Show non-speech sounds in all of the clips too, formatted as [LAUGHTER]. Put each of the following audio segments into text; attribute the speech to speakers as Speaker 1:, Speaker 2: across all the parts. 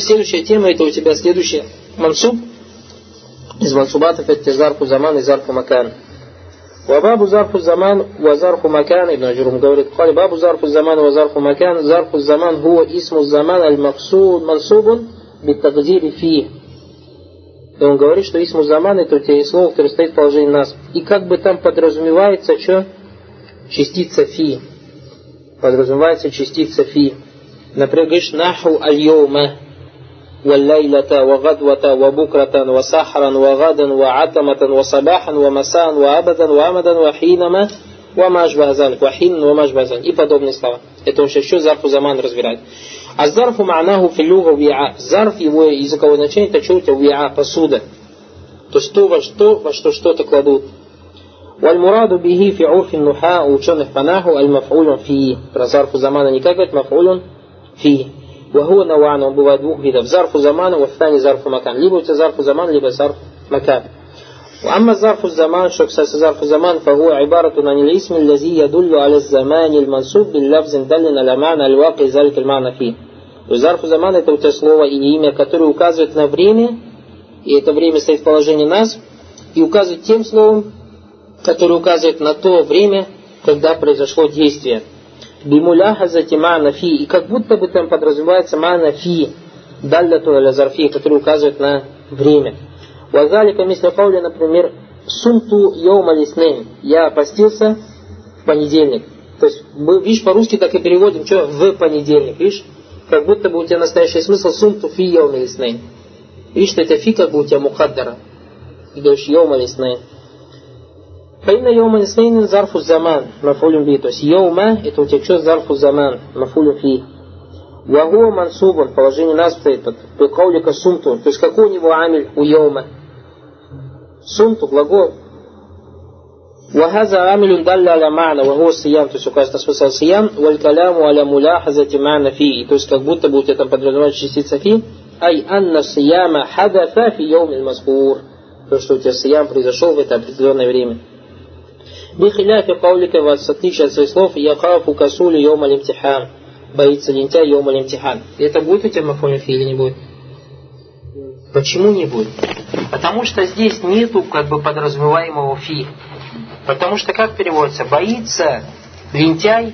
Speaker 1: Следующая тема, это у тебя следующий мансуб. Из мансубатов это зарфу заман и зарфу макан. وباب ظرف الزمان وظرف مكان ابن جروم говорит قال باب ظرف الزمان وظرف مكان ظرف الزمان هو اسم الزمان المقصود منصوب بالتقدير فيه и он говорит, что исму заман это у тебя есть слово, которое стоит в положении нас. И как бы там подразумевается, что частица фи. Подразумевается частица фи. Например, говоришь, наху аль-йома. والليلة وغدوة وبكرة وسحرا وغدا وعتمة وصباحا ومساء وأبدا وأمدا وحينما وما أشبه ذلك وحين وما أشبه ذلك и подобные слова. Это он еще зарфу заман разбирает. А зарфу ма'наху филюга виа. Зарф его языковое значение это что у тебя виа, посуда. То есть то, во что, во что что-то кладут. والمراد به في عرف النحاء ученых по наху аль-маф'улун фи. Про зарфу замана не как говорит маф'улун фи. وهو نوعان он бывает двух видов. Зарфу замана, вафтани зарфу макан. Либо у тебя зарфу заман, либо зарф макан. وأما ظرف الزمان شو كساس ظرف الزمان فهو عبارة عن الاسم الذي يدل على الزمان المنصوب باللفظ دل على معنى الواقع ذلك المعنى فيه. Зарф заман это у тебя слово или имя, которое указывает на время, и это время стоит в положении нас, и указывает тем словом, которое указывает на то время, когда произошло действие Бимуляхазати мана фи, и как будто бы там подразумевается мана фи, далляту аля зарфи, который указывает на время. Вазалика мисля кауля, например, сумту йома лиснейн, я постился в понедельник. То есть, мы, видишь, по-русски так и переводим, что в понедельник, видишь? Как будто бы у тебя настоящий смысл сумту фи йома лиснейн. Видишь, что это фи как бы у тебя мухаддара. И говоришь йома лиснейн. فإن يوم الاثنين ظرف الزمان مفعول به то есть يوم это утечет ظرف الزمان مفعول فيه وهو منصوب положение нас стоит по каулика сумту то есть какой у него амиль у йома сумту глагол وهذا عامل دل على معنى وهو الصيام то есть указывает на смысл сиям والكلام على ملاحظة معنى فيه то есть как будто бы у тебя там подразумевается частица фи أي أن الصيام حدث في يوم المذكور то, что у тебя сиям произошел в это определенное время. Бихиляфи каулика вас отличие от своих слов Яхафу касули йома лимтихан. Боится лентяй йома лимтихан. Это будет у тебя мафонифи или не будет? Почему не будет? Потому что здесь нету как бы подразумеваемого фи. Потому что как переводится? Боится лентяй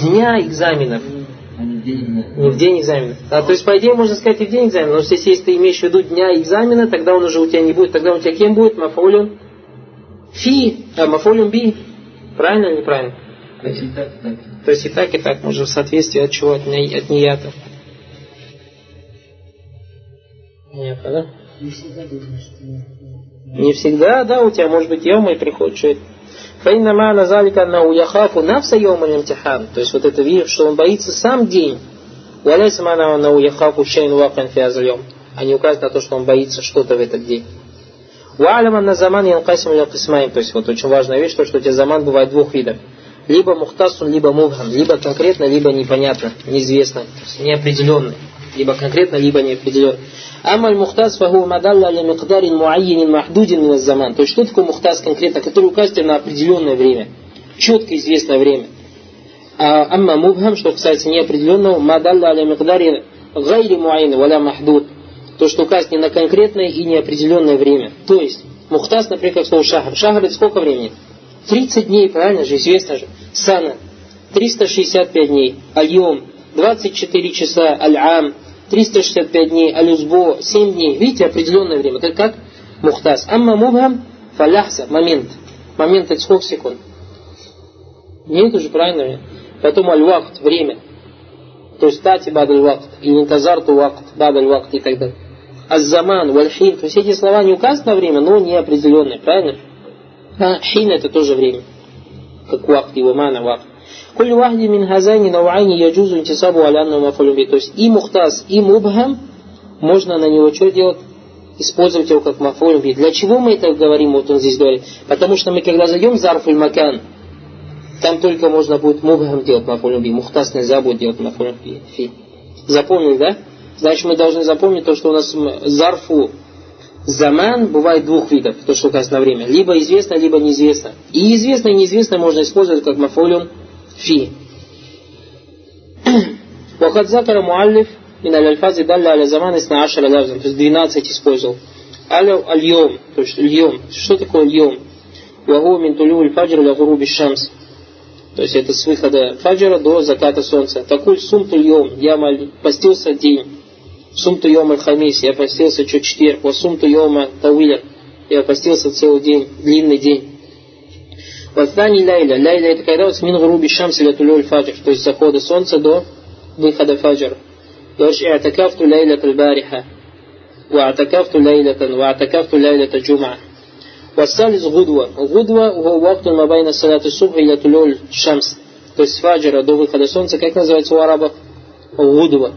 Speaker 1: дня экзаменов. Не в день экзамена. А, то есть, по идее, можно сказать и в день экзамена. Но если, если ты имеешь в виду дня экзамена, тогда он уже у тебя не будет. Тогда у тебя кем будет? Мафаулюн Фи, а мафолюм би. Правильно или неправильно? То есть и так, и так. То есть и так, и так. Может, в соответствии от чего? От, не, от нията. Нет, да? Не всегда Не всегда, да, у тебя может быть йома и приходит что это. Фаинна ма'на залика аннаху яхафу нафса йома имтихан. То есть вот это видишь, что он боится сам день. Валяйса ма'на аннаху яхафу шейн вакан фиазальем. А не указывает на то, что он боится что-то в этот день. Ва'алям на заман янкасим ля кисмаин. То есть вот очень важная вещь, то, что у тебя заман бывает двух видов. Либо мухтасун, либо мубхам. Либо конкретно, либо непонятно, неизвестно, неопределенный. Либо конкретно, либо неопределенно. Амаль мухтас фаху мадалла ля миqдарин муайянин махдудин мин заман. То есть что такое мухтас конкретно, который указывает на определенное время. Четко известное время. А амма мубхам, что касается неопределенного, мадалла ля миqдарин гайри муайян валя махдуд то, что указывает не на конкретное и неопределенное время. То есть, мухтас, например, как слово шахр. Шахр это сколько времени? 30 дней, правильно же, известно же. Сана, 365 дней. Альем, 24 часа. Аль-Ам, 365 дней. Алюзбо, 7 дней. Видите, определенное время. Это как мухтас. Амма мубхам, фаляхса, момент. Момент это сколько секунд? Нет уже правильно. Потом аль-вакт, время. То есть тати бадаль вакт, или интазарту вакт, бадаль вакт и так далее. Аззаман, вальхин. То есть эти слова не указаны на время, но не определенные, правильно? А хин это тоже время. Как вакт, его мана вакт. Куль вахди мин хазайни навайни яджузу интисабу алянну мафалюби. То есть и мухтас, и мубхам, можно на него что делать? Использовать его как мафалюби. Для чего мы это говорим, вот он здесь говорит? Потому что мы когда зайдем зарфуль макан, там только можно будет мубхам делать мафалюби. Мухтас нельзя будет делать мафалюби. Запомнили, да? Значит, мы должны запомнить то, что у нас зарфу заман бывает двух видов, то, что указано на время. Либо известно, либо неизвестно. И известное и неизвестное можно использовать как мафулюн фи. [CLEARS THROAT] Вахад закара муаллиф и аль-альфази далля аля заман исна ашара лавзан. То есть 12 использовал. Аля аль-йом. То есть льем. Что такое льем? Ваху мин тулю аль-фаджр шамс. То есть это с выхода фаджра до заката солнца. Такуль сум тульем. Я постился день. Сум туйом аль-хамис, я постился чуть четверг. Wa сум туйома тауиля, я постился целый день, длинный день. Ваздани ляйля. Ляйля это когда вот с мин груби шамс или тулю аль-фаджр, то есть захода солнца до выхода фаджра. Говоришь, «Иатакафту лейлят аль-бариха». واعتكفت ليلة واعتكفت ليلة جمعة والثالث غدوة غدوة هو وقت ما بين صلاة الصبح إلى طلوع الشمس то есть с фаджира до выхода солнца, как называется у арабов? Гудва.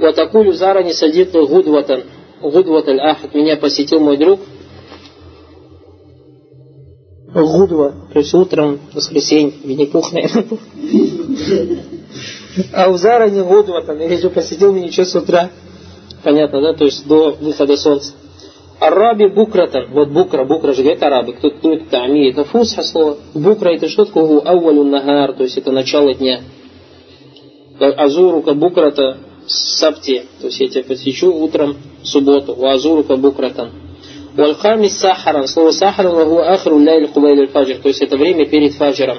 Speaker 1: Ватакулю зарани садит гудватан. Гудват аль-ахад. Меня посетил мой друг. Гудва. То есть утром, воскресенье, Винни-Пух, наверное. А у зарани гудватан. Или же посетил меня еще с утра. Понятно, да? То есть до выхода солнца. Араби букратан. Вот букра, букра же говорит арабы. Кто, кто это тами? Это фусха слово. Букра это что такое? Ауалю нагар, то есть это начало дня. Азурука букрата сабти. То есть я тебя посвящу утром в субботу. У азурука букратан. Вальхами сахаран. Слово сахаран вагу ахру ляйль кубайль фаджр. То есть это время перед фаджром.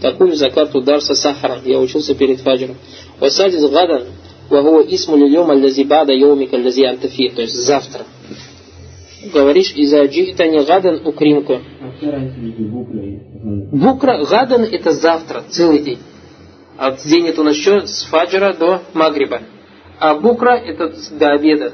Speaker 1: Такую закату дарса сахаран. Я учился перед фаджром. Васадис гадан. Вагу исму лильем аллази бада йомика аллази антафи. То есть завтра. Говоришь, из-за джихтани гадан укримку. Букра, гадан это завтра, целый день. А это у нас что? С фаджра до магриба. А букра это до обеда.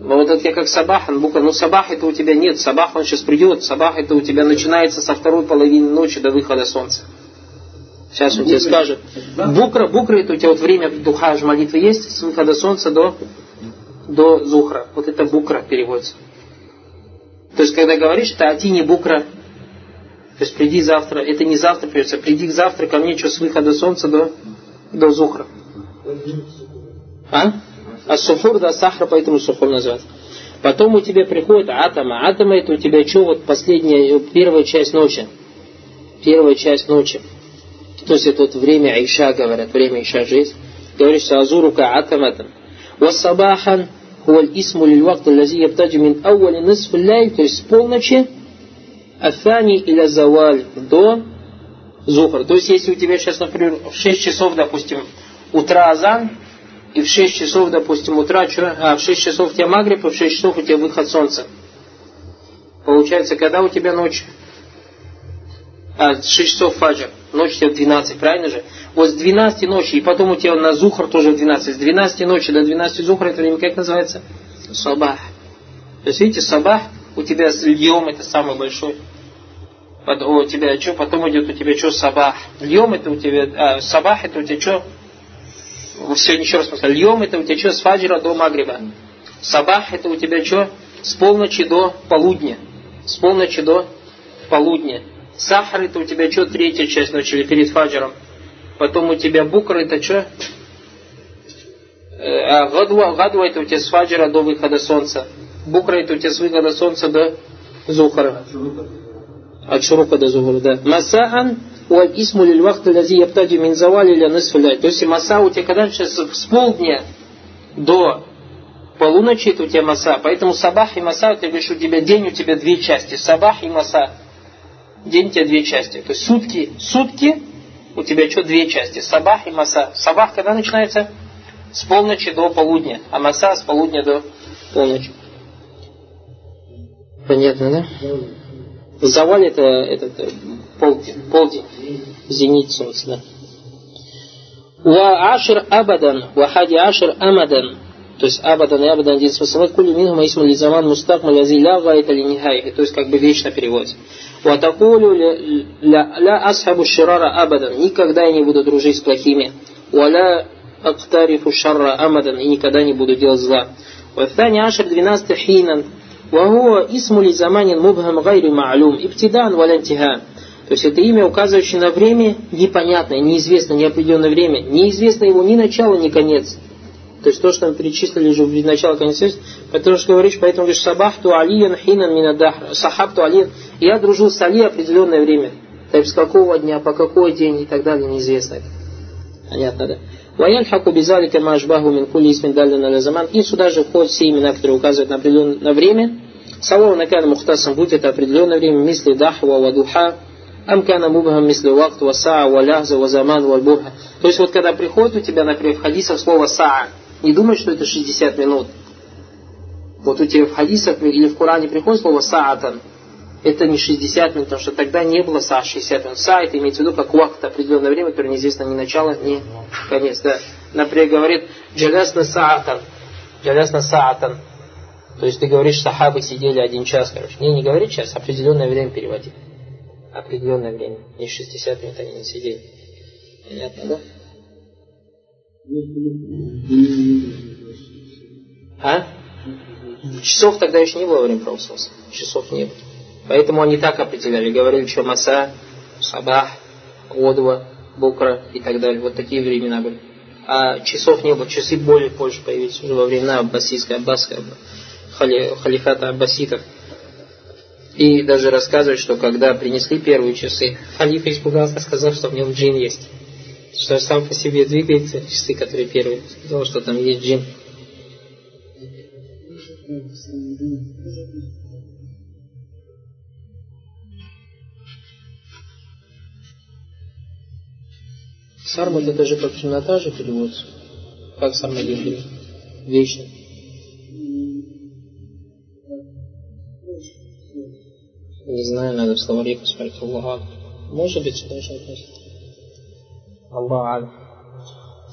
Speaker 1: Ну вот это я как сабахан, букра. Ну сабах это у тебя нет. Сабах он сейчас придет. Сабах это у тебя начинается со второй половины ночи до выхода солнца. Сейчас он тебе скажет. Букра, букра это у тебя вот время духа молитвы есть с выхода солнца до, до зухра. Вот это букра переводится. То есть, когда говоришь, это атини букра, то есть приди завтра, это не завтра придется, приди завтра ко мне, что с выхода солнца до, до зухра. А? А суфур, да, сахар, поэтому суфур называется. Потом у тебя приходит атома. Атома это у тебя что, вот последняя, первая часть ночи. Первая часть ночи. То есть это вот время Айша, говорят, время Айша есть. Говоришь, азурука атаматан. Вассабахан хуаль исму лильвакт лази ябтаджи мин ауали нисф то есть с полночи, афани или заваль до зухр. То есть если у тебя сейчас, например, в 6 часов, допустим, утра азан, и в 6 часов, допустим, утра, а в 6 часов у тебя магриб, и в 6 часов у тебя выход солнца. Получается, когда у тебя ночь? А, 6 часов фаджр ночь у тебя в 12, правильно же? Вот с 12 ночи, и потом у тебя на зухр тоже в 12. С 12 ночи до 12 зухра это время как называется? Сабах. То есть, видите, сабах у тебя с льем это самый большой. У тебя что, потом идет у тебя что, сабах. Льем это у тебя, а, сабах это у тебя что? Сегодня еще раз посмотрим. Льем это у тебя что, с фаджира до магриба. Сабах это у тебя что? С полночи до полудня. С полночи до полудня. Сахар это у тебя что, третья часть ночи или перед фаджером. Потом у тебя букра это что? Э, а гадва, гадва это у тебя с фаджера до выхода солнца. Букра это у тебя с выхода солнца до зухара. От шурука до зухара, да. Масаан уаль исму лиль вахт лази яптади мин завали ля нисфуляй. То есть маса у тебя когда сейчас с полдня до полуночи это у тебя маса. Поэтому сабах и маса, ты говоришь, у тебя день, у тебя две части. Сабах и маса день у тебя две части. То есть сутки, сутки у тебя что, две части. Сабах и маса. Сабах когда начинается? С полночи до полудня. А маса с полудня до полночи. Понятно, да? Заваль это, это, это полдень, полдень. Зенит солнца, да. Ва ашир абадан, ва хади ашир амадан. То есть абадан и абадан один смысл. Кули минху маисму лизаман мустак малязи ля гайта линихай. То есть как бы вечно переводится. Ватакулю ля асхабу ширара абадан. Никогда я не буду дружить с плохими. Валя актарифу шарра амадан. И никогда не буду делать зла. Вафтани ашар 12 хинан. Вахуа исму ли заманин мубхам гайри ма'лум. Иптидан валянтиха. То есть это имя, указывающее на время непонятное, неизвестное, неопределенное время. Неизвестно его ни начало, ни конец. То есть то, что мы перечислили уже в начало конец, потому что говоришь, поэтому говоришь, сабахту алиян хинан минадахр, сахабту алиян. Я дружил с Али определенное время. То есть с какого дня, по какой день и так далее, неизвестно. Понятно, да? ويلحق بذلك ما أشبهه من كل اسم دال على زمان и сюда же входят все имена, которые указывают на определенное время Сава накан мухтасан, будь это определенное время, мисли дахва ва духа, амкана мубхам мисли вакт ва саа ва лахза ва заман ва бурха. То есть вот когда приходит у тебя, например, в хадисах слово саа, не думай, что это 60 минут. Вот у тебя в хадисах или в Коране приходит слово саатан, это не 60 минут, потому что тогда не было саа, 60 минут. Са это имеется в виду как вакт, определенное время, которое неизвестно ни начало, ни конец. Да. Например, говорит джалясна саатан. Джалясна саатан. То есть ты говоришь, сахабы сидели один час, короче. Не, не говорит час, определенное время переводи. Определенное время. Не 60 минут они не сидели. Понятно, да? А? Часов тогда еще не было во время правосудия. Часов не было. Поэтому они так определяли. Говорили, что Маса, Сабах, Одва, Букра и так далее. Вот такие времена были. А часов не было. Часы более позже появились уже во времена Аббасийской, Аббасской, хали, халифата Аббаситов. И даже рассказывают, что когда принесли первые часы, халиф испугался, сказал, что в нем джин есть. Что сам по себе двигается, часы, которые первые. Сказал, что там есть джин. Сармат это же как темнота же переводится. Как сармадин Вечно. Не знаю, надо в словаре посмотреть. Аллах. Может быть, даже относится. Аллах.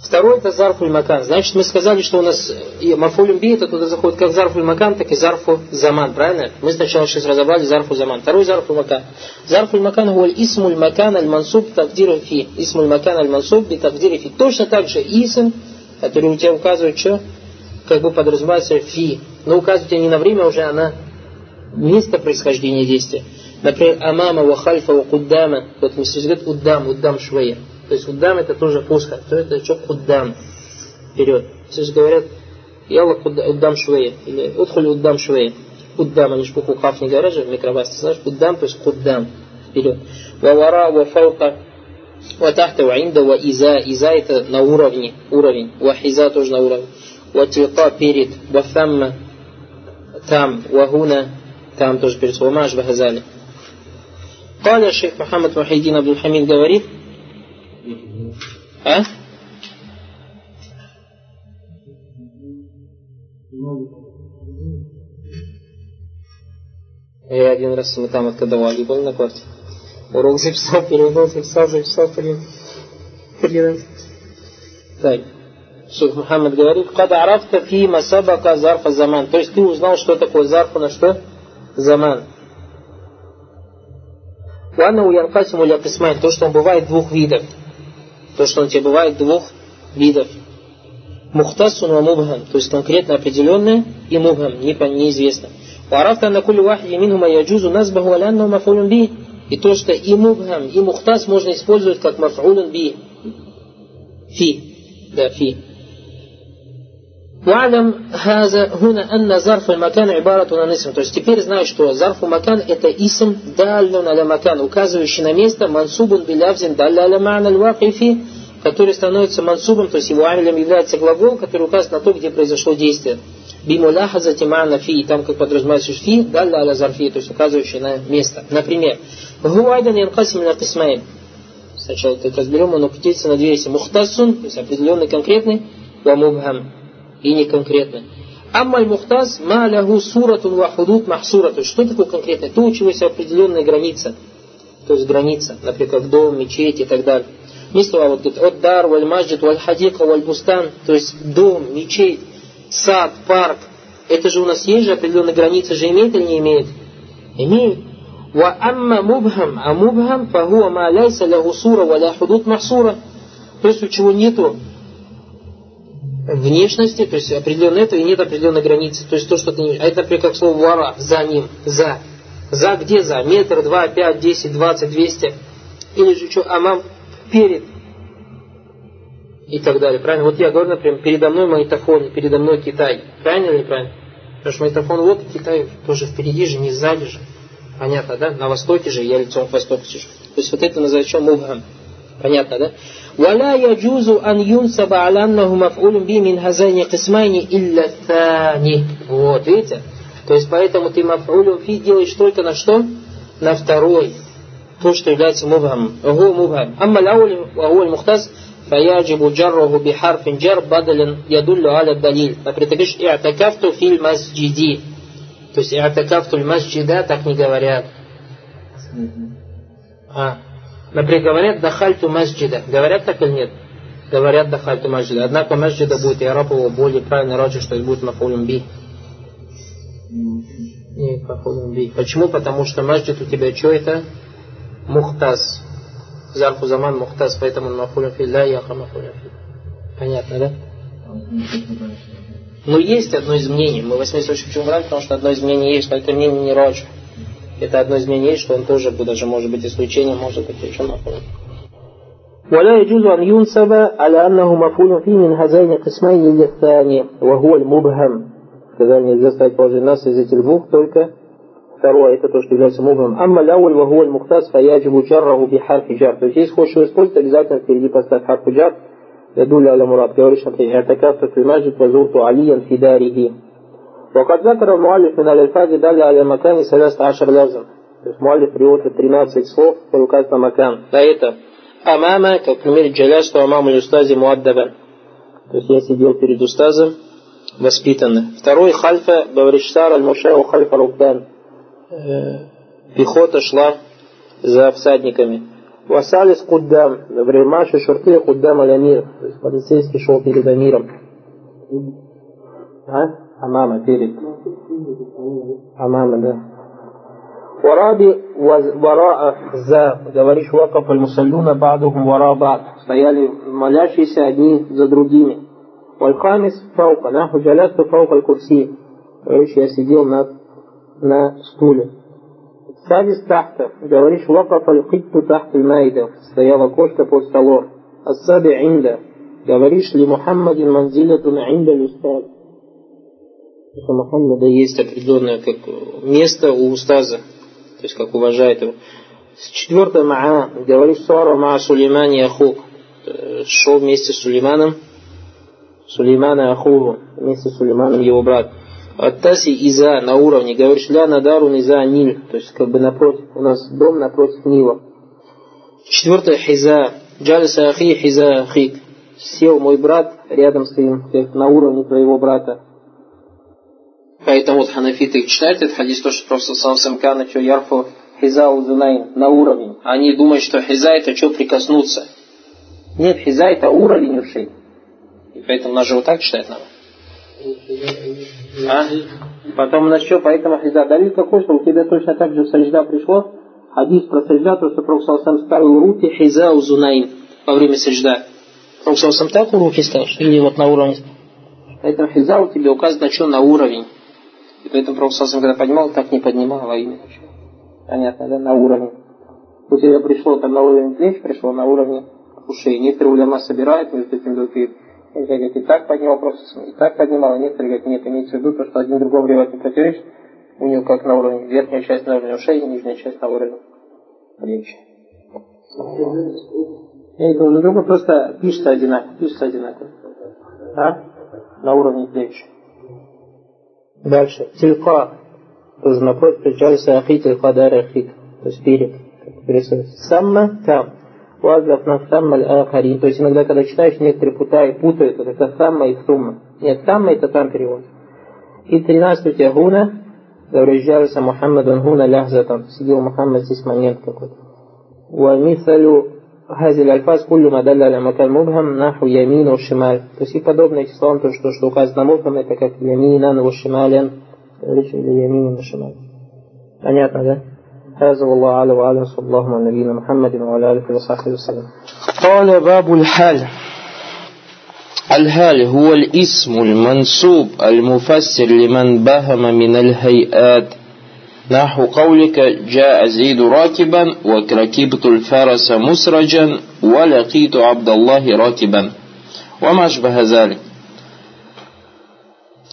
Speaker 1: Второй это зарфуль макан. Значит, мы сказали, что у нас и мафулюм би это туда заходит как зарфуль макан, так и зарфу заман, правильно? Мы сначала сейчас разобрали зарфу заман. Второй зарфуль макан. Зарфуль макан гуаль исмуль макан аль мансуб тавдиру фи. Исмуль макан аль мансуб би тавдиру фи. Точно так же исм, который у тебя указывает что? Как бы подразумевается фи. Но указывает тебе не на время уже, а на место происхождения действия. Например, амама, ва хальфа, ва куддама. Вот мы сейчас говорим уддам, уддам швея. То есть уддам это тоже пуска. То это что куддам. Вперед. Же говорят, ялла уддам швея. Или удхули уддам швея. Уддам, они же букву хав не говорят же в микровасте. Знаешь, уддам, то есть куддам. Вперед. Вавара, ва фаука, ва тахта, ва инда, ва иза. Это на уровне. Уровень. Ва хиза тоже на уровне. Ва тилка перед. Ва фамма там. Ва хуна там тоже перед словом Ашба Газали. Каля шейх Мухаммад Мухайдин Абдульхамид говорит, а? Я один раз мы там откадывали, был на квартире. Урок записал, перевел, записал, записал, перевел. Три раза. Так. Шейх Мухаммад говорит, когда арафта фима сабака зарфа заман». То есть ты узнал, что такое зарфа на что? Заман. Уанна янкасиму ля То, что он бывает двух видов то, что он тебе бывает двух видов. Мухтасун ва мубхам, то есть конкретно определенное, и мубхам, неизвестно. Варафта на кулю вахиди минхума яджузу назбаху алянну мафулун би. И то, что и мубхам, и мухтас можно использовать как мафулун би. Фи. Да, фи. Валям хаза гуна анна зарфу макан ибарату на нисм. То есть теперь знай, что зарфу макан это исм даллюн аля макан, указывающий на место мансубун билявзин далля аля ма'на вакифи, который становится мансубом, то есть его амилем является глагол, который указывает на то, где произошло действие. Бимуляхаза тимана фи, там как подразумевается фи, далля аля зарфи, то есть указывающий на место. Например, гуайдан янкасим на кисмаин. Сначала это разберем, он упутится на две Мухтасун, то есть определенный конкретный, ва мубхам и не конкретно. Аммаль мухтаз ма лягу суратун ва худут махсура. То есть что такое конкретное? То, у чего есть определенная граница. То есть граница, например, дом, мечеть и так далее. Мислова вот говорит, от дар, валь маджид, валь хадика, валь бустан. То есть дом, мечеть, сад, парк. Это же у нас есть же определенные границы, же имеет или не имеет? Имеет. Ва амма мубхам, а мубхам, фахуа ма ляйса сура, валя худут махсура. То есть у чего нету внешности, то есть определенной этого, и нет определенной границы. То есть то, что ты не... А это, например, как слово вара, за ним, за. За где за? Метр, два, пять, десять, двадцать, двести. Или же что, амам, перед. И так далее. Правильно? Вот я говорю, например, передо мной магнитофон, передо мной Китай. Правильно или неправильно? Потому что магнитофон вот, Китай тоже впереди же, не сзади же. Понятно, да? На востоке же, я лицом к востоку сижу. То есть вот это называется что? Мубхам. Понятно, да? ولا يجوز أن ينسب على أنه مفعول به من هذين قسمين إلا الثاني вот видите то есть поэтому ты маф'улю фи делаешь только на что на второй то что является мубхам هو мубхам أما الأول وهو المختص فيجب جره بحرف جر بدلا يدل على الدليل например ты говоришь اعتكفت في المسجد то есть اعتكفت المسجد так не говорят а Например, говорят «дахальту масджида». Говорят так или нет? Говорят «дахальту масджида». Однако масджида будет араб его более правильно раджи, что это будет мафулем би. Не, мафулем би. Почему? Потому что масджид у тебя что это? Мухтаз. Зарфу заман мухтаз, поэтому мафулем фи ля яха мафулем фи. Понятно, да? Но есть одно из мнений. Мы 80 почему брали, потому что одно из мнений есть, но это мнение не раджи. Это одно из мнений есть, что он тоже даже может быть исключением, может быть еще мaf'улun. ولا يجوز أن ينسب على أنه مفعول فيه من هذين القسمين للثاني وهو المبهم Сказали, нельзя ставить положение нас из этих двух, только второе, это то, что является мубхам. Амма ляуль вахуа мухтас фаяджибу джарраху бихарфи джар. То есть, если хочешь его использовать, обязательно впереди поставь харфу джар. يدل على مراد говоришь, например, اعتكفت في المسجد وزرت عليا في داره وقد ذكر المؤلف من الألفاظ دل على مكان ثلاثة عشر لفظا то есть муалиф приводит 13 слов, которые указывают на макан. А это амама, как пример джаля, что амаму устази муаддаба. То есть я сидел перед устазом, воспитанный. Второй хальфа, бавриштар аль-мушау хальфа рукдан. Пехота шла за всадниками. Васалис куддам, времаши шурты куддам аль-амир. То есть полицейский шел перед амиром. А? Амама перед. Амама, да. Вараби вара'a за, говоришь, вакаф аль-мусаллюна бадухум вара бад. Стояли молящиеся одни за другими. Вальхамис фаука, наху джалясту фаука аль-курси. Говоришь, я сидел на, на стуле. Садис тахта, говоришь, вакаф аль-хитту тахт аль-майда. Стояла кошка под столом. Ассаби инда, говоришь, ли Мухаммадин манзилятун инда люстад. У Мухаммада есть определенное как место у устаза, то есть как уважает его. Четвертое ма'a, говорит Сара ма Сулейман Ахук. Шел вместе с Сулейманом, Сулеймана Ахуху, вместе с Сулейманом его брат. Аттаси Иза на уровне, говоришь, ля надару Иза Ниль, то есть как бы напротив, у нас дом напротив Нила. Четвертое Хиза, Джалиса Ахи Хиза Ахик. Сел мой брат рядом с твоим, на уровне твоего брата. Поэтому вот ханафиты читают этот хадис, то, что просто сам Самкана, что ярфу хиза узунайн на уровень. Они думают, что хиза это что прикоснуться. Нет, хиза это уровень ушей. И поэтому нас же вот так читает надо. А? Потом у нас что, поэтому хиза. Далит какой, что у тебя точно так же сажда пришло. Хадис про сажда, то, что Пророк сам ставил руки хиза узунайн во время сажда. Пророк сам так руки ставил, или вот на уровне. Поэтому хиза у тебя указано, что на уровень. И поэтому Сасам, когда поднимал, так не поднимал во имя. Понятно, да? На уровне. У тебя пришло там на уровень плеч, пришло на уровне ушей. Некоторые уляма собирают между этим говорят, говорят, и так поднимал просто, и так поднимал, а некоторые говорят, нет, имеется в виду, то, что один другому ревать не противоречит, у него как на уровне, верхняя часть на уровне ушей, нижняя часть на уровне плеч. Я говорю, ну другой просто пишется одинаково, пишется одинаково. А? На уровне плеч. Дальше. Тилька. Должно получается ахи тилька дар ахик. То есть перед. Самма там. Уазлав на самма ахарин. То есть иногда, когда читаешь, некоторые путают, путают. Это самма и сумма. Нет, самма это там перевод. И тринадцатый у тебя гуна. Говорит, Мухаммадан гуна ляхзатан. Сидел Мухаммад здесь момент какой-то. Уамисалю هذه الألفاظ كل ما دل على مكان مبهم نحو يمين وشمال то есть и подобные числа то что, что указано мубхам это как يمينا وشمالا говоришь или يمين وشمال понятно да هذا والله أعلم وأعلم صلى الله على نبينا محمد وعلى آله وصحبه وسلم قال باب الحال الهال هو الاسم المنسوب المفسر لمن بهم من الهيئات نحو قولك جاء زيد راكبا وركبت الفرس مسرجا ولقيت عبد الله راكبا وما أشبه ذلك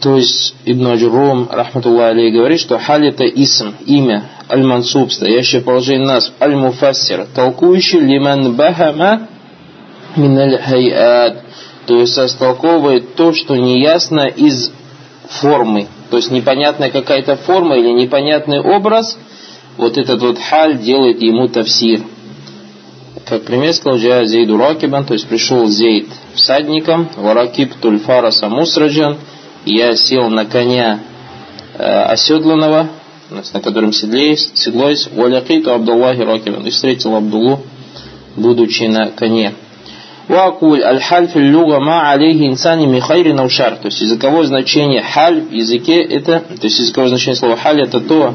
Speaker 1: То есть Ибн Аджурум, рахматуллах алей, говорит, что халь это исм, имя, аль-мансуб, стоящее положение нас, аль-муфассир, толкующий лиман бахама миналь хайат, то есть растолковывает то, что неясно из формы, то есть непонятная какая-то форма или непонятный образ, вот этот вот حال делает ему تفسير. Как пример сказал, «جاء زيد راكبا», то есть пришел Зейд всадником, «Варакиб тульфараса мусраджан», я сел на коня э, оседланного, на котором седлеюсь, седлоюсь, «Валякиту Абдуллахи Ракибан», и встретил Абдуллу, будучи на коне. Вакуль аль-халь люга ма алейхи инсани михайри наушар. То есть языковое значение халь в языке это, то есть языковое значение слова халь это то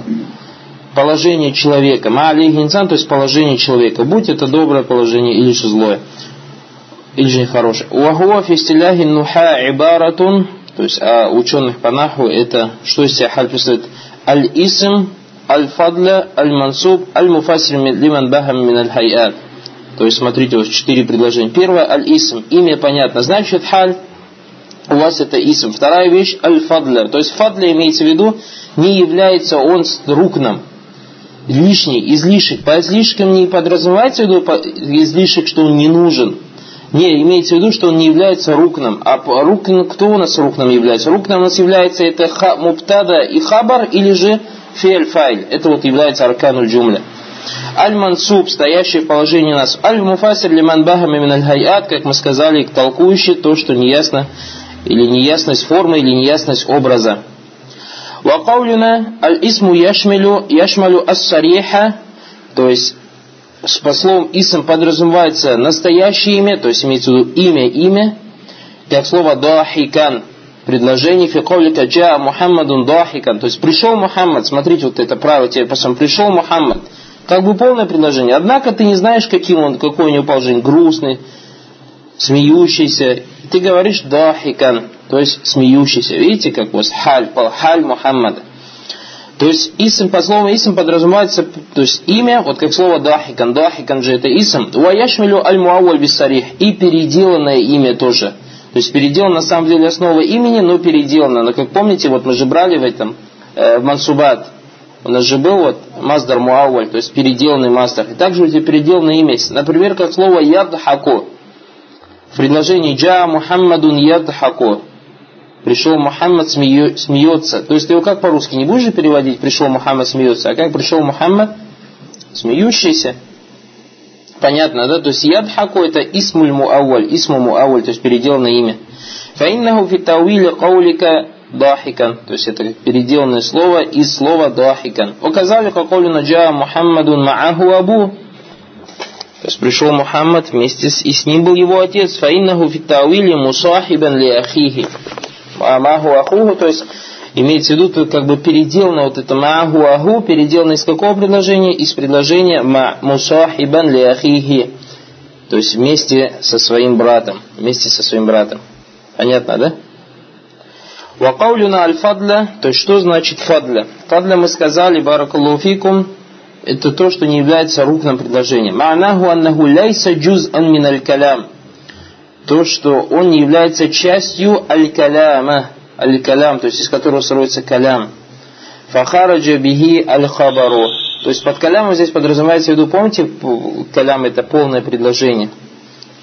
Speaker 1: положение человека. Ма алейхи инсан, то есть положение человека. Будь это доброе положение или же злое. Или же нехорошее. Вахуа фистиляхи нуха ибаратун. То есть а ученых по наху это, что из себя халь представляет? Аль-исм, аль-фадля, аль-мансуб, аль-муфасир лиман бахам мин аль-хайат. То есть, смотрите, вот четыре предложения. Первое, аль-исм, имя понятно, значит халь, у вас это исм. Вторая вещь, аль-фадля. То есть, фадля имеется в виду, не является он рукном, лишний, излишек. По излишкам не подразумевается в виду излишек, что он не нужен. Не, имеется в виду, что он не является рукном. А рукн, кто у нас рукном является? Рукном у нас является это ха, муптада и хабар, или же фель файль. Это вот является аркануль джумля. Аль-Мансуб, стоящий в положении нас. Аль-Муфасир лиман бахами мин аль-хайат, как мы сказали, толкующий то, что неясно, или неясность формы, или неясность образа. Вакаулюна аль-исму яшмилю яшмалю ас-сариха, то есть по словам исм подразумевается настоящее имя, то есть имеется в виду имя, имя, как слово дахикан, предложение фиколика джа Мухаммадун дахикан, то есть пришел Мухаммад, смотрите, вот это правило тебе посмотрим, пришел Мухаммад, как бы полное предложение, однако ты не знаешь, каким он, какой у него положение, грустный, смеющийся, ты говоришь дахикан, то есть смеющийся. Видите, как вот халь, халь Мухаммада. То есть исм по слову исм подразумевается, то есть имя, вот как слово дахикан, дахикан же это исм, ваяшмилю аль муаваль бисарих, и переделанное имя тоже. То есть переделано на самом деле основа имени, но переделано. Но как помните, вот мы же брали в этом, э, в мансубат, у нас же был вот маздар муаваль, то есть переделанный маздар. И также у тебя переделанное имя есть. Например, как слово ядхаку. В предложении джа Мухаммадун ядхаку пришел Мухаммад смеется. То есть ты его как по-русски не будешь же переводить, пришел Мухаммад смеется, а как пришел Мухаммад смеющийся. Понятно, да? То есть ядхаку это исмуль муаваль, исму муаваль, то есть переделанное имя. Дахикан, то есть это переделанное слово из слова дахикан. Указали каколю наджа Мухаммадун мааху абу, то есть пришел Мухаммад вместе с, и с ним был его отец. Фаиннаху фи тауиле мусахибан ли ахихи. Маху ахуху, то есть имеется в виду тут как бы переделано вот это маху аху, переделано из какого предложения? Из предложения ма мусахибан ли ахихи. То есть вместе со своим братом. Вместе со своим братом. Понятно, да? Вакаулюна аль-фадля, то есть что значит фадля? Фадля мы сказали, баракалуфикум, это то, что не является рукным предложением. Ма'наху аннаху ляйса джуз ан мин аль-калям то, что он не является частью аль-каляма, аль-калям, то есть из которого строится калям. Фахараджа бихи аль-хабару. То есть под калямом здесь подразумевается в виду, помните, калям это полное предложение.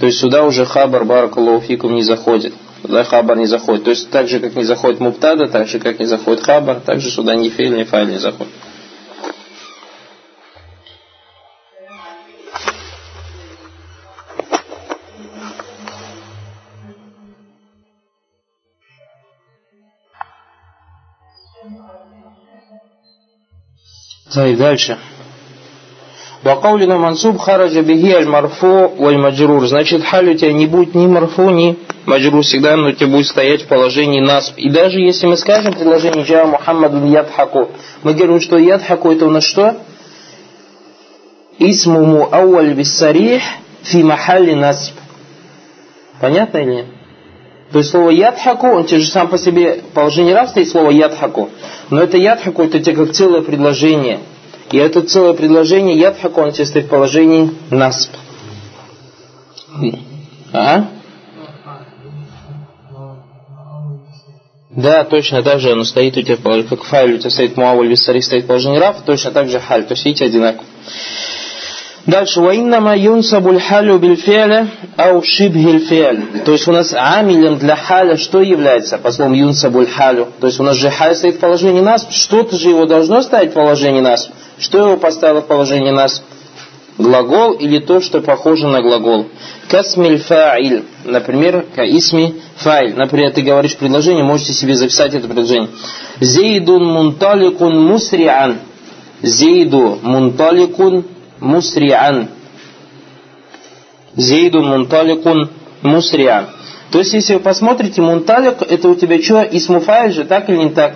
Speaker 1: То есть сюда уже хабар баракаллаху не заходит. Сюда хабар не заходит. То есть так же, как не заходит муптада, так же, как не заходит хабар, так же сюда ни фейль, ни файль не заходит. Так, дальше. Вакаулина мансуб хараджа бихи аль марфу валь маджрур. Значит, халь у тебя не будет ни марфу, ни маджрур. Всегда но у тебя будет стоять в положении насб. И даже если мы скажем предложение джа Мухаммаду ядхаку, мы говорим, что ядхаку это у нас что? Исмуму ауаль биссарих фи махалли насб. Понятно или нет? То есть слово ядхаку, он тебе же сам по себе положение раз стоит слово ядхаку. Но это ядхаку, это тебе как целое предложение. И это целое предложение ядхаку, он тебе стоит в положении насп. А? Да, точно так же оно стоит у тебя, как файл у тебя стоит муаваль висари стоит в положении рав, точно так же халь. То есть видите, одинаково. Дальше, ваиннама юнсабуль халю бильфеля ау шибхиль феаль. То есть у нас амилем для халя что является? По словам юнсабуль халю. То есть у нас же халь стоит в положении нас. Что-то же его должно ставить в положении нас. Что его поставило в положение нас? Глагол или то, что похоже на глагол. Касмиль фа'иль. Например, каисми фа'иль. Например, ты говоришь предложение, можете себе записать это предложение. Зейдун мунталикун мусриан. Зейду мунталикун мусриан. Зейду мунталикун мусриан. То есть, если вы посмотрите, мунталик, это у тебя что, исмуфайль же, так или не так?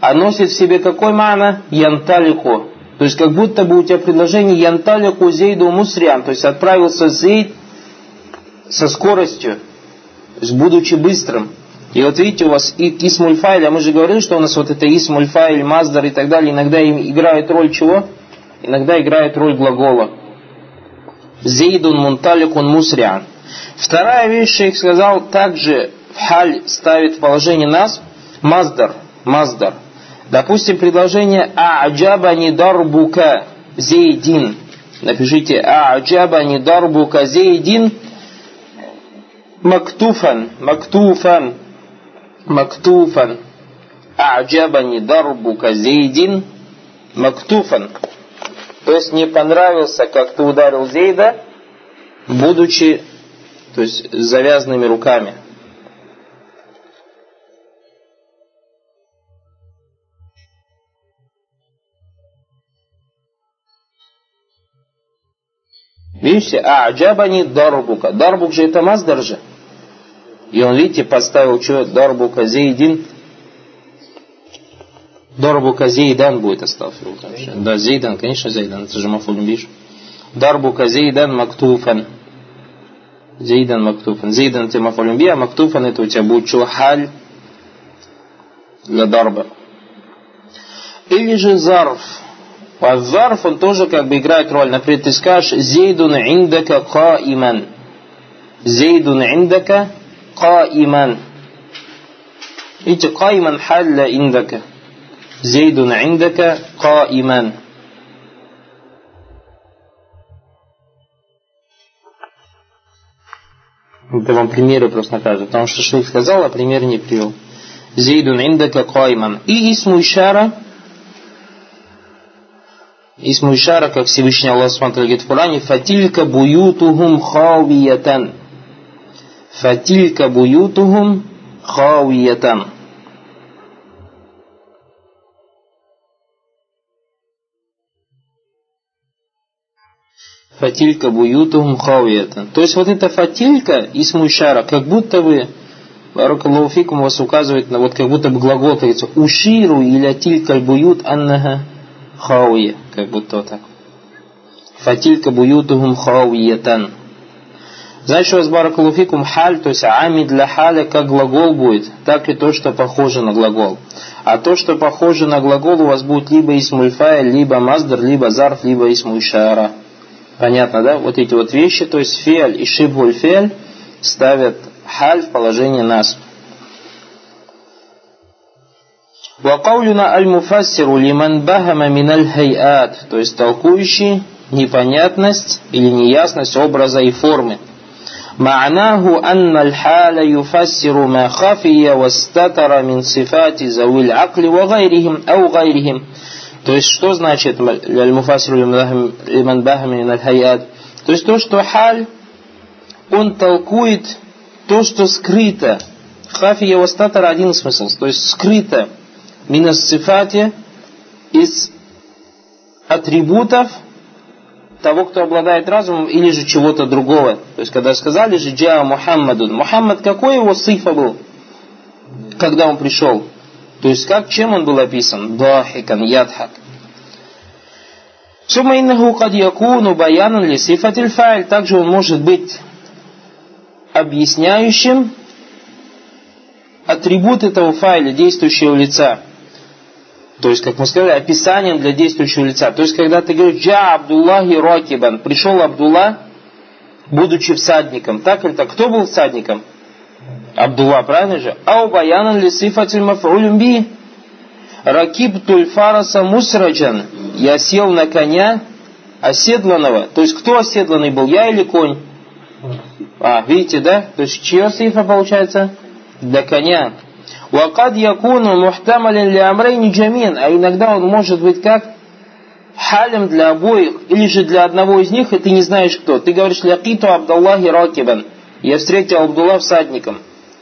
Speaker 1: А носит в себе какой мана? Янталику. То есть, как будто бы у тебя предложение янталику зейду мусриан. То есть, отправился зейд со скоростью, то есть, будучи быстрым. И вот видите, у вас и исмульфайль, а мы же говорили, что у нас вот это исмульфайль, маздар и так далее, иногда им играет роль чего? Иногда играет роль глагола. Зейдун мунталикун мусриан. Вторая вещь, шейх сказал, также в халь ставит положение нас маздар, маздар. Допустим, предложение а'джабани дарбука зейдин. Напишите а'джабани дарбука зейдин мактуфан, мактуфан, мактуфан. А'джабани дарбука зейдин мактуфан. То есть не понравился, как ты ударил Зейда, будучи то есть, завязанными руками. Видите, а аджабани дарбука. Дарбук же это маздар же. И он, видите, поставил что? Дарбука зейдин Дарбука Зейдан будет астафиру. Да, Зейдан, конечно, Зейдан. Это же мафулин биш. Дарбука Зейдан Мактуфан. Зейдан Мактуфан. Зейдан это мафулин би, а Мактуфан это у тебя будет чухаль для дарба. Или же зарф. А зарф он тоже как бы играет роль. Например, ты скажешь Зейдун индака каиман. Зейдун индака каиман. Видите, каиман халля индака. Зейдун индака каиман. Это вам примеры просто накажут. Потому что шейх сказал, а пример не привел. Зейдун индака каиман. И исму ишара, исму ишара, как Всевышний Аллах Субтитры говорит в Коране, фатилька буютухум хавиятан. Фатилька буютухум хавиятан. Фатилька буютухум хавиятан. То есть вот эта фатилька и смущара, как будто бы Баракаллаху вас указывает на вот как будто бы глагол говорится уширу или тилька буют аннага хауя, как будто вот так. Фатилька буютухум хауиятан. Значит, у вас баракалуфикум халь, то есть ами для халя как глагол будет, так и то, что похоже на глагол. А то, что похоже на глагол, у вас будет либо исмульфая, либо маздар, либо зарф, либо исмульшара. Понятно, да? Вот эти вот вещи, то есть фиаль и шибуль фиаль ставят халь в положение нас. Вакаулюна аль-муфассиру лиман бахама миналь хайат, то есть толкующий непонятность или неясность образа и формы. معناه أن الحال يفسر ما خفي واستتر من صفات ذوي العقل وغيرهم أو غيرهم то есть, что значит аль-муфасиру лиман бахами аль-хаят? То есть, то, что халь, он толкует то, что скрыто. Хафи его статара один смысл, то есть скрыто минас сифати из атрибутов того, кто обладает разумом, или же чего-то другого. То есть, когда сказали же Джа Мухаммадун, Мухаммад какой его сифа был, когда он пришел? То есть как, чем он был описан? Дахикан, ядхак. Сумма иннаху кад якуну баянан ли сифатиль файль. Также он может быть объясняющим атрибут этого файля, действующего лица. То есть, как мы сказали, описанием для действующего лица. То есть, когда ты говоришь «Джа Абдуллахи Рокибан», пришел Абдулла, будучи всадником. Так или так? Кто был всадником? Абдулла, правильно же? Ау баянан ли сифатиль мафрулюм би. Ракиб туль фараса мусраджан. Я сел на коня оседланного. То есть кто оседланный был, я или конь? А, видите, да? То есть чье сифа получается? Для коня. Вакад якуну мухтамалин ли амрейни джамин. А иногда он может быть как халем для обоих, или же для одного из них, и ты не знаешь кто. Ты говоришь, лякиту Абдаллахи Ракибан. Я встретил Абдулла всадником.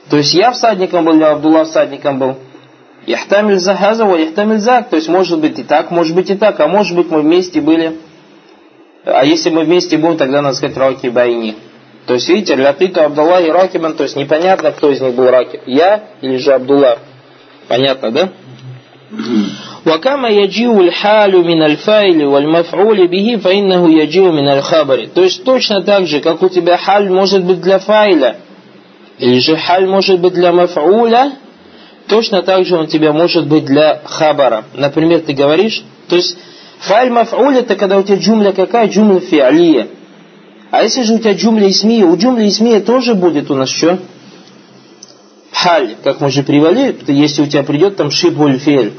Speaker 1: То есть я всадником был, или Абдулла всадником был. Яхтамиль захаза, ва яхтамиль зак. То есть может быть и так, может быть и так, а может быть мы вместе были. А если мы вместе будем, тогда надо сказать Раки Байни. То есть, видите, Лякиту Абдулла и Ракибан, то есть непонятно, кто из них был Ракиб. Я или же Абдулла. Понятно, да? Вакама яджиу халю мин аль-файли валь маф'ули бихи фаиннаху яджиу. То есть точно так же, как у тебя халь может быть для файля, или же халь может быть для маф'уля, точно так же он тебя может быть для хабара. Например, ты говоришь, то есть файль маф'уль это когда у тебя джумля какая? Джумля фиалия. А если же у тебя джумля исмия, у джумля исмия тоже будет у нас что? Халь, как мы же привели, если у тебя придет там шибуль фиэль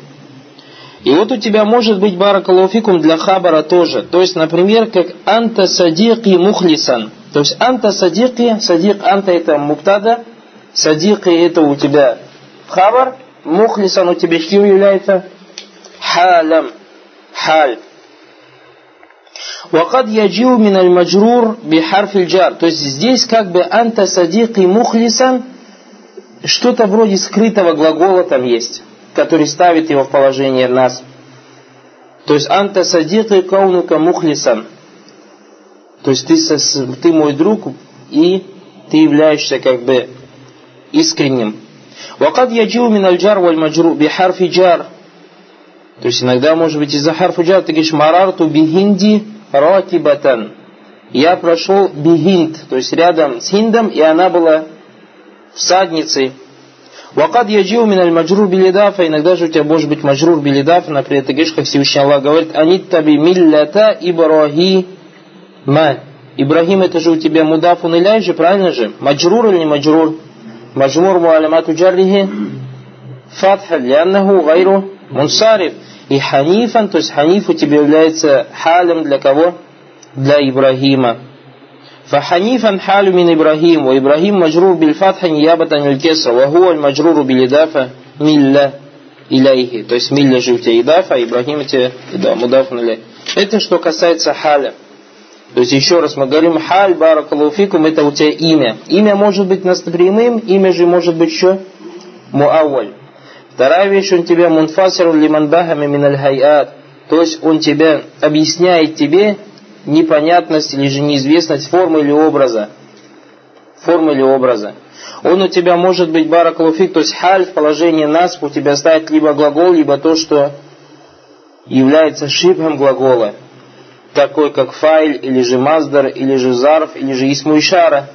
Speaker 1: и вот у тебя может быть баракалуфикум для хабара тоже. То есть, например, как анта садики мухлисан. То есть анта садики, садик анта это муптада, садики это у тебя хабар, мухлисан у тебя что является? Халам. Халь. Вакад яджиу мин аль маджрур бихарф джар. То есть здесь как бы анта садики мухлисан, что-то вроде скрытого глагола там есть который ставит его в положение нас. То есть анта садиты каунука мухлисан. То есть ты, ты мой друг и ты являешься как бы искренним. Вакад яджиу мин аль-джар валь маджру бихарфи джар. То есть иногда, может быть, из-за харфу джар ты говоришь марарту бихинди ракибатан. Я прошел бихинд, то есть рядом с хиндом, и она была всадницей. Вакад яджиу мин аль маджрур билидафа, иногда же у тебя может быть маджрур билидаф, например, ты говоришь, как Всевышний Аллах говорит, анит таби миллята ма. Ибрахим это же у тебя мудафун иляй же, правильно же? Маджрур или не маджрур? Маджмур муалямату джаррихи фатха ляннаху гайру мунсариф. И ханифан, то есть ханиф у тебя является халем для кого? Для Ибрахима. فحنيفا حال من إبراهيم وإبراهيم مجرور بالفتح نيابة عن الكسر وهو المجرور بالإضافة ملة إليه то есть милля же у тебя идафа, Ибрахим у тебя да, мудаф нуля. Это что касается халя. То есть еще раз мы говорим халь баракалуфикум это у тебя имя. Имя может быть прямым, имя же может быть что? Муаваль. Вторая вещь, он тебя мунфасиру лиман бахами миналь хайат. То есть он тебя объясняет тебе непонятность или же неизвестность формы или образа. Формы или образа. Он у тебя может быть баракалуфик, то есть халь в положении нас у тебя ставит либо глагол, либо то, что является шибхом глагола. Такой как файль, или же маздар, или же зарф, или же исмуишара.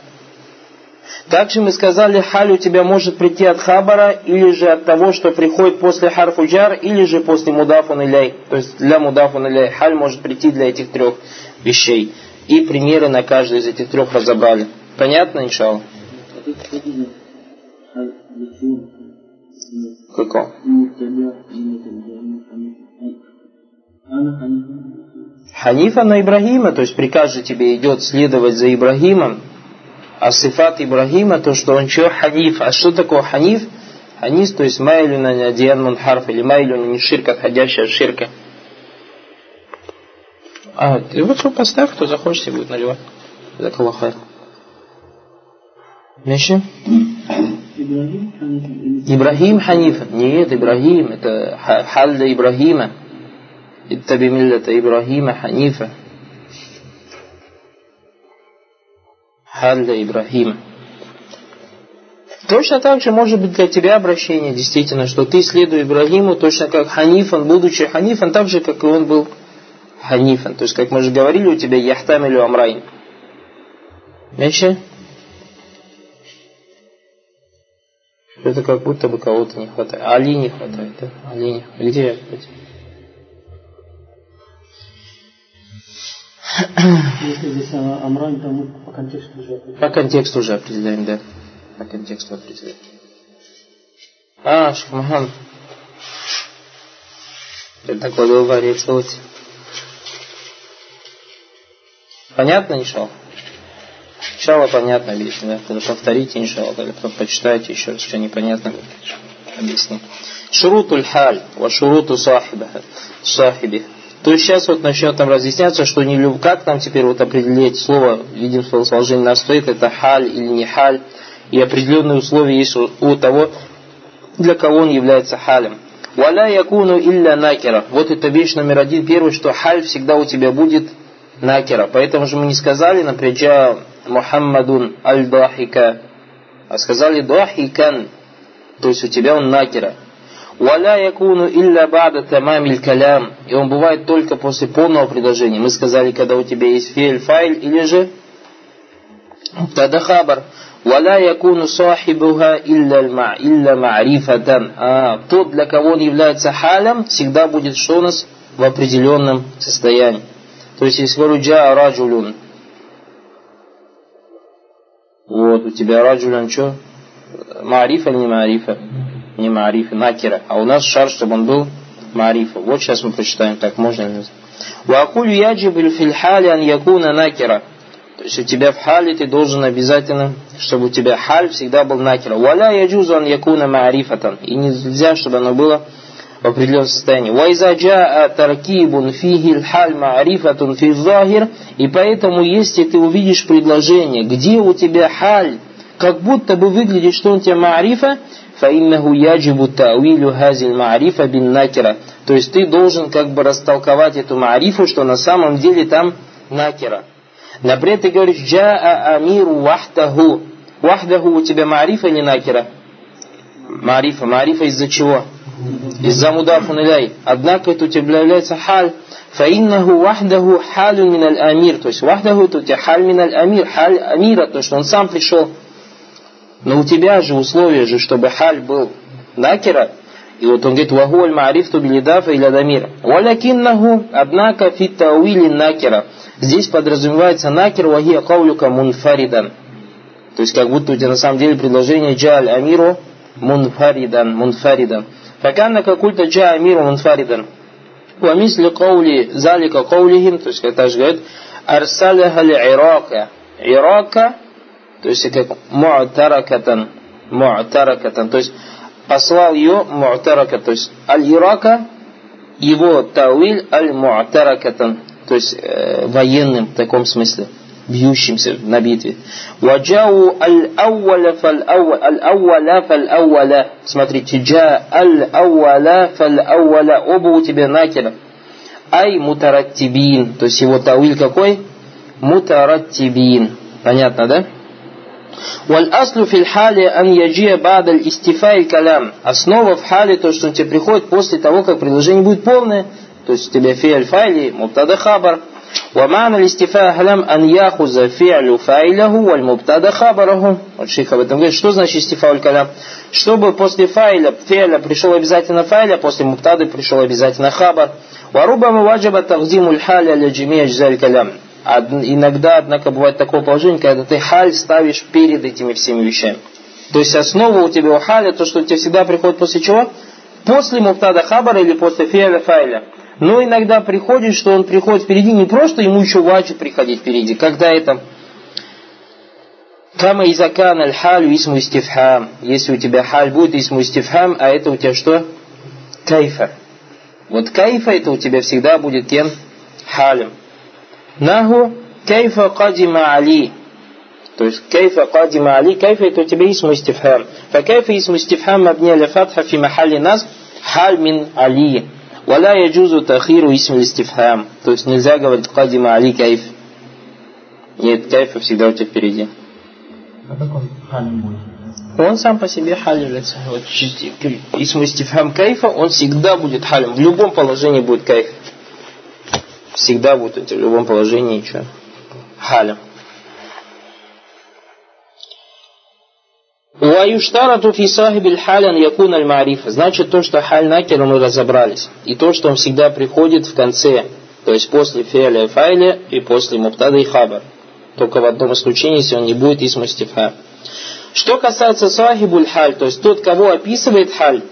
Speaker 1: Также мы сказали, халь у тебя может прийти от хабара, или же от того, что приходит после харфу джар, или же после мудафун иляй. То есть для мудафун иляй халь может прийти для этих трех вещей. И примеры на каждый из этих трех разобрали. Понятно, иншалла? Какого? Ханифа на Ибрагима, то есть приказ же тебе идет следовать за Ибрагимом, а сифат Ибрагима, то, что он что, ханиф. А что такое ханиф? Ханиф, то есть майлю на диан мунхарф, или майлю на не ширка, отходящая от ширка. А, ты вот что поставь, кто захочет, себе будет наливать. Это Аллахай. Меши? Ибрахим Ханиф. Нет, Ибрахим. Это халь Ибрахима. Иттаби миллата Ибрахима Ханифа. Халь Ибрахима. Точно так же может быть для тебя обращение, действительно, что ты следуй Ибрагиму, точно как Ханифан, будучи Ханифан, так же, как и он был ханифан. То есть, как мы же говорили, у тебя яхтамилю амрайн. Меньше? Это как будто бы кого-то не хватает. Али не хватает. Да? Али не хватает. Где я?
Speaker 2: Если здесь Амрань, то мы по контексту уже определяем.
Speaker 1: По контексту уже определяем, да. По контексту определяем. А, Шахмахан. Это такое говорит, что Понятно, иншаллах? Иншаллах понятно объясню, да? Повторите, иншаллах, или почитайте еще раз, что непонятно. Объясню. Шурутуль халь, ва шуруту сахиба, сахиби. То есть сейчас вот начнет там разъясняться, что не люб... как там теперь вот определять слово, видим словосложение на стоит, это халь или не халь, и определенные условия есть у, того, для кого он является халем. Валя якуну илля накера. Вот это вещь номер один. Первый, что халь всегда у тебя будет накера. Поэтому же мы не сказали, например, Мухаммадун аль-дахика, а сказали дахикан. То есть у тебя он накера. Валя якуну илля бада тамамиль калям. И он бывает только после полного предложения. Мы сказали, когда у тебя есть фейль, файль или же тогда хабар. Валя якуну сахибуха илля илля ма'рифатан. А тот, для кого он является халям, всегда будет что у нас в определенном состоянии. То есть, если говорю джа раджулюн, вот, у тебя раджулян что? Марифа или не марифа? Не марифа, накера. А у нас шар, чтобы он был марифа. Вот сейчас мы прочитаем, так можно ли Вакуль яджиб фил ан якуна накера. То есть у тебя в хале ты должен обязательно, чтобы у тебя халь всегда был накера. Валя яджузу ан якуна марифатан. И нельзя, чтобы оно было в определенном состоянии. Вайза джаа таркибун фиги халь марифатун фи захир. И поэтому, если ты увидишь предложение, где у тебя халь, как будто бы выглядит, что он тебе маарифа, фаиннаху яджибу тауилю хазиль маарифа бин накера. То есть ты должен как бы растолковать эту маарифу, что на самом деле там накера. Например, ты говоришь, джаа амиру вахтаху. Вахдаху у тебя маарифа, а не накера? Маарифа. Маарифа из-за чего? Из-за мудафу нуляй. Однако это у тебя является халь. Фаиннаху вахдаху халю миналь амир. То есть вахдаху это у тебя халь миналь амир. Халь амира, то есть он сам пришел но у тебя же условие же, чтобы халь был накера, и вот он говорит, вагуаль маарифту билидафа или адамир. Валякиннаху, однако, фит тауили накера. Здесь подразумевается накер вагия каулюка мунфаридан. То есть, как будто у тебя на самом деле предложение джаль амиру мунфаридан, мунфаридан. Факанна какульта джа амиру мунфаридан. Вамисли каули залика каулихим, то есть, как также говорит, арсаляха ли ирака. Ирака то есть как му'таракатан, му'таракатан, то есть послал ее му'тарака, то есть аль-Ирака, его тауиль аль-му'таракатан, то есть э, военным в таком смысле, бьющимся на битве. Ваджау аль-ауаля фал-ауаля фал-ауаля. Смотрите, джа аль-ауаля фал-ауаля. Оба у тебя накера. Ай мутараттибин. То есть его тауиль какой? Мутараттибин. Понятно, да? Валь-аслу фил хале ан яджия бада истифай калям. Основа в хале то, что он тебе приходит после того, как предложение будет полное. То есть у тебя фиаль файли, муптада хабар. ومعنى الاستفاء هلم أن يأخذ فعل فاعله والمبتدا خبره. Вот шейх об этом говорит. Что значит истифа калям? Чтобы после файля, фиаля пришел обязательно файля, а после муптады пришел обязательно хабар. وربما وجب تقديم الحال على جميع أجزاء الكلام иногда, однако, бывает такое положение, когда ты халь ставишь перед этими всеми вещами. То есть основа у тебя у халя, то, что у тебя всегда приходит после чего? После муфтада хабара или после фиаля файля. Но иногда приходит, что он приходит впереди, не просто ему еще ваджиб приходить впереди. Когда это Кама изакан аль халю исму истифхам. Если у тебя халь будет исму истифхам, а это у тебя что? Кайфа. Вот кайфа это у тебя всегда будет кем? Халем. Наху кайфа кадима али. То есть кайфа кадима али, кайфа это у тебя исм истифхам. Факайфа исм истифхам мабни аля фатха фи махали нас халь мин али. Валя яджузу тахиру исм истифхам. То есть нельзя говорить кадима али кайф. Нет, кайфа всегда у тебя впереди.
Speaker 2: А как он халим будет?
Speaker 1: Он сам по себе халь является. Вот, исм истифхам кайфа, он всегда будет халем. В любом положении будет кайф всегда будет в любом положении что? Халя. Ваюштарату фи сахибиль халян якун аль марифа. Значит, то, что халь накер мы разобрались. И то, что он всегда приходит в конце. То есть после фиаля и файля и после муптада и хабар. Только в одном исключении, если он не будет из мустифа. Что касается сахибуль халь, то есть тот, кого описывает халь,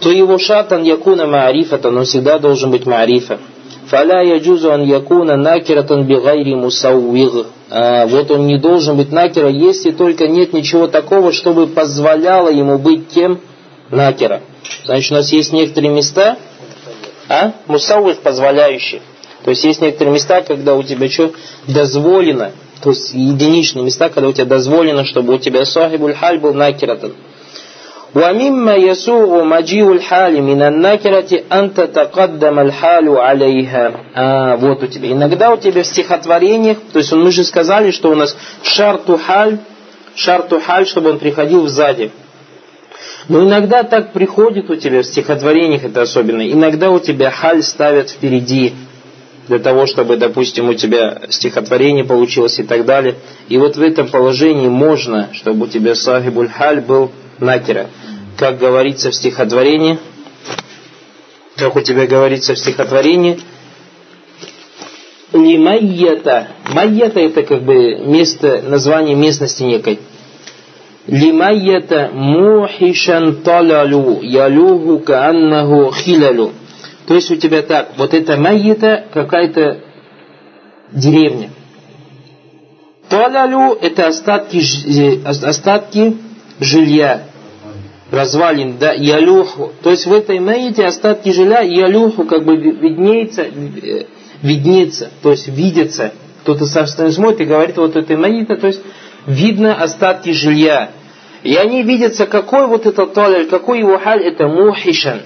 Speaker 1: то его шатан якуна маарифата, он всегда должен быть маарифа. Фаля яджузу ан якуна накиратан бигайри мусаувиг. А, вот он не должен быть накера, если только нет ничего такого, чтобы позволяло ему быть тем накера. Значит, у нас есть некоторые места, а? Мусауих позволяющие. То есть есть некоторые места, когда у тебя что? Дозволено. То есть единичные места, когда у тебя дозволено, чтобы у тебя сахибуль халь был накиратан. ومما يسوغ مجيء الحال من النكرة أن تتقدم الحال عليها. А, вот у тебя. Иногда у тебя в стихотворениях, то есть мы же сказали, что у нас шарту халь, шарту халь, чтобы он приходил сзади. Но иногда так приходит у тебя в стихотворениях, это особенно. Иногда у тебя халь ставят впереди, для того, чтобы, допустим, у тебя стихотворение получилось и так далее. И вот в этом положении можно, чтобы у тебя сахибуль халь был накера. Как говорится в стихотворении, как у тебя говорится в стихотворении, лимайята. Майята это как бы место, название местности некой. Лимайята мухишан талалу ялуху кааннаху хилалу. То есть у тебя так, вот это майята какая-то деревня. Талалу это остатки, э, остатки жилья, развалин, да, ялюху. То есть в этой мейте остатки жилья ялюху как бы виднеется, э, виднеется, то есть видится. Кто-то сам смотрит и говорит, вот это мейта, то есть видно остатки жилья. И они видятся, какой вот этот таляль, какой его халь, это мухишан.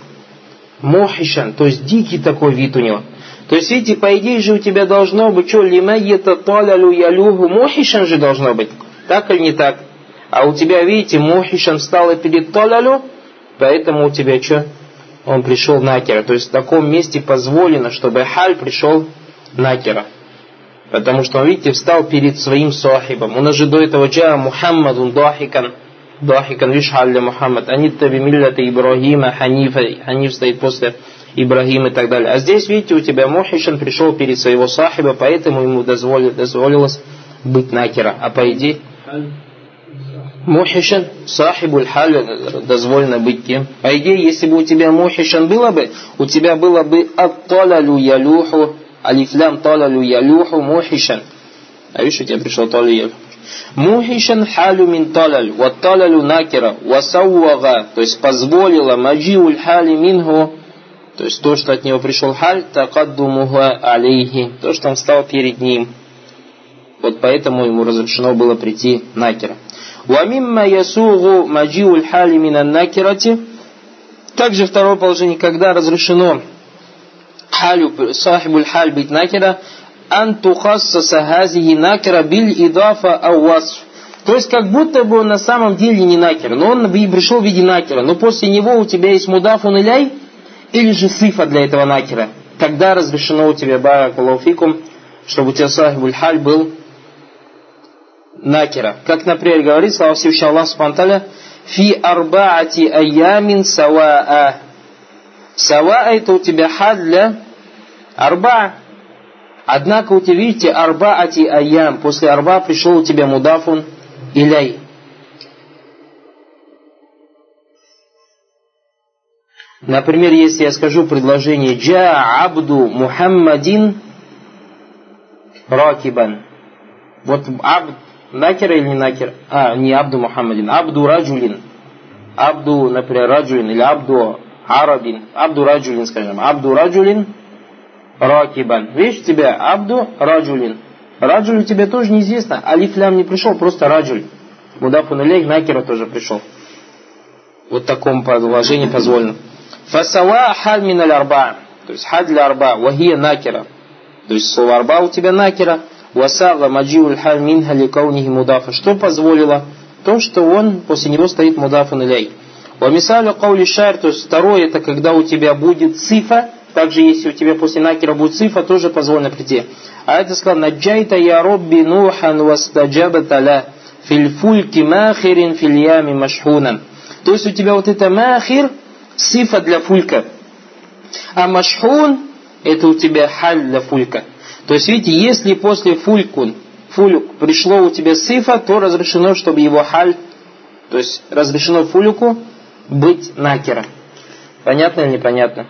Speaker 1: Мухишан, то есть дикий такой вид у него. То есть, видите, по идее же у тебя должно быть, что, лимайета талялю ялюху, мухишан же должно быть. Так или не так? А у тебя, видите, мухишан встала перед талалю, поэтому у тебя что? Он пришел накера. То есть в таком месте позволено, чтобы халь пришел накера. Потому что он, видите, встал перед своим сахибом. У нас же до этого джа Мухаммадун дахикан. Дахикан лишь халля Мухаммад. Анитта бимиллата Ибрахима Ханифа. Ханиф стоит после Ибрахима и так далее. А здесь, видите, у тебя Мухишан пришел перед своего сахиба, поэтому ему дозволилось быть накера. А по идее... Мухишан, сахибуль халь, дозволено быть кем. По идее, если бы у тебя мухишан было бы, у тебя было бы атталалю ялюху, алифлям талалю ялюху мухишан. А видишь, у тебя пришел талалю ялюху. Мухишан халю мин талаль, ва талалю накера, ва сауага, то есть позволила маджиуль хали минху, то есть то, что от него пришел халь, такаддумуха алейхи, то, что он стал перед ним. Вот поэтому ему разрешено было прийти накера. وَمِمَّا يَسُوغُ مَجِيُ الْحَالِ مِنَ النَّكِرَةِ Также второе положение, когда разрешено халю, сахибуль халь быть накера, ан тухассаса хазихи накера биль идафа ауасф. То есть, как будто бы он на самом деле не накер, но он пришел в виде накера. Но после него у тебя есть мудафун иляй, или же сифа для этого накера. Тогда разрешено у тебя баракалуфикум, чтобы у тебя сахибуль халь был накера. Как, например, говорит слава Всевышний Аллах Субтитры фи арбаати аямин саваа. Саваа это у тебя хад для арба. Однако у тебя, видите, арбаати аям. После арба пришел у тебя мудафун иляй. Например, если я скажу предложение «Джа абду Мухаммадин ракибан». Вот абд Накера или не накер? А, не Абду Мухаммадин. Абду Раджулин. Абду, например, Раджулин или Абду Арабин. Абду Раджулин, скажем. Абду Раджулин Ракибан. Видишь, у тебя Абду Раджулин. Раджуль тебе тоже неизвестно. Алиф лям не пришел, просто Раджуль. Мудафун илейх Накера тоже пришел. Вот в таком положении позволено. Фасава халь мин арба. То есть халь для арба. Вахия накера. То есть слово арба у тебя накера. Васага маджиуль халь минха ликаунихи мудафа. Что позволило? То, что он, после него стоит мудафан иляй. Вамисалю каули шайр, то есть второе, это когда у тебя будет цифа, также если у тебя после накера будет цифа, тоже позволено прийти. А это сказал, наджайта я робби нухан вастаджаба таля фильфульки махирин фильями машхунан. То есть у тебя вот это махир, цифа для фулька. А машхун, это у тебя халь для фулька. То есть, видите, если после фулькун, фулюк пришло у тебя сифа, то разрешено, чтобы его халь, то есть разрешено фулюку быть накера. Понятно или непонятно?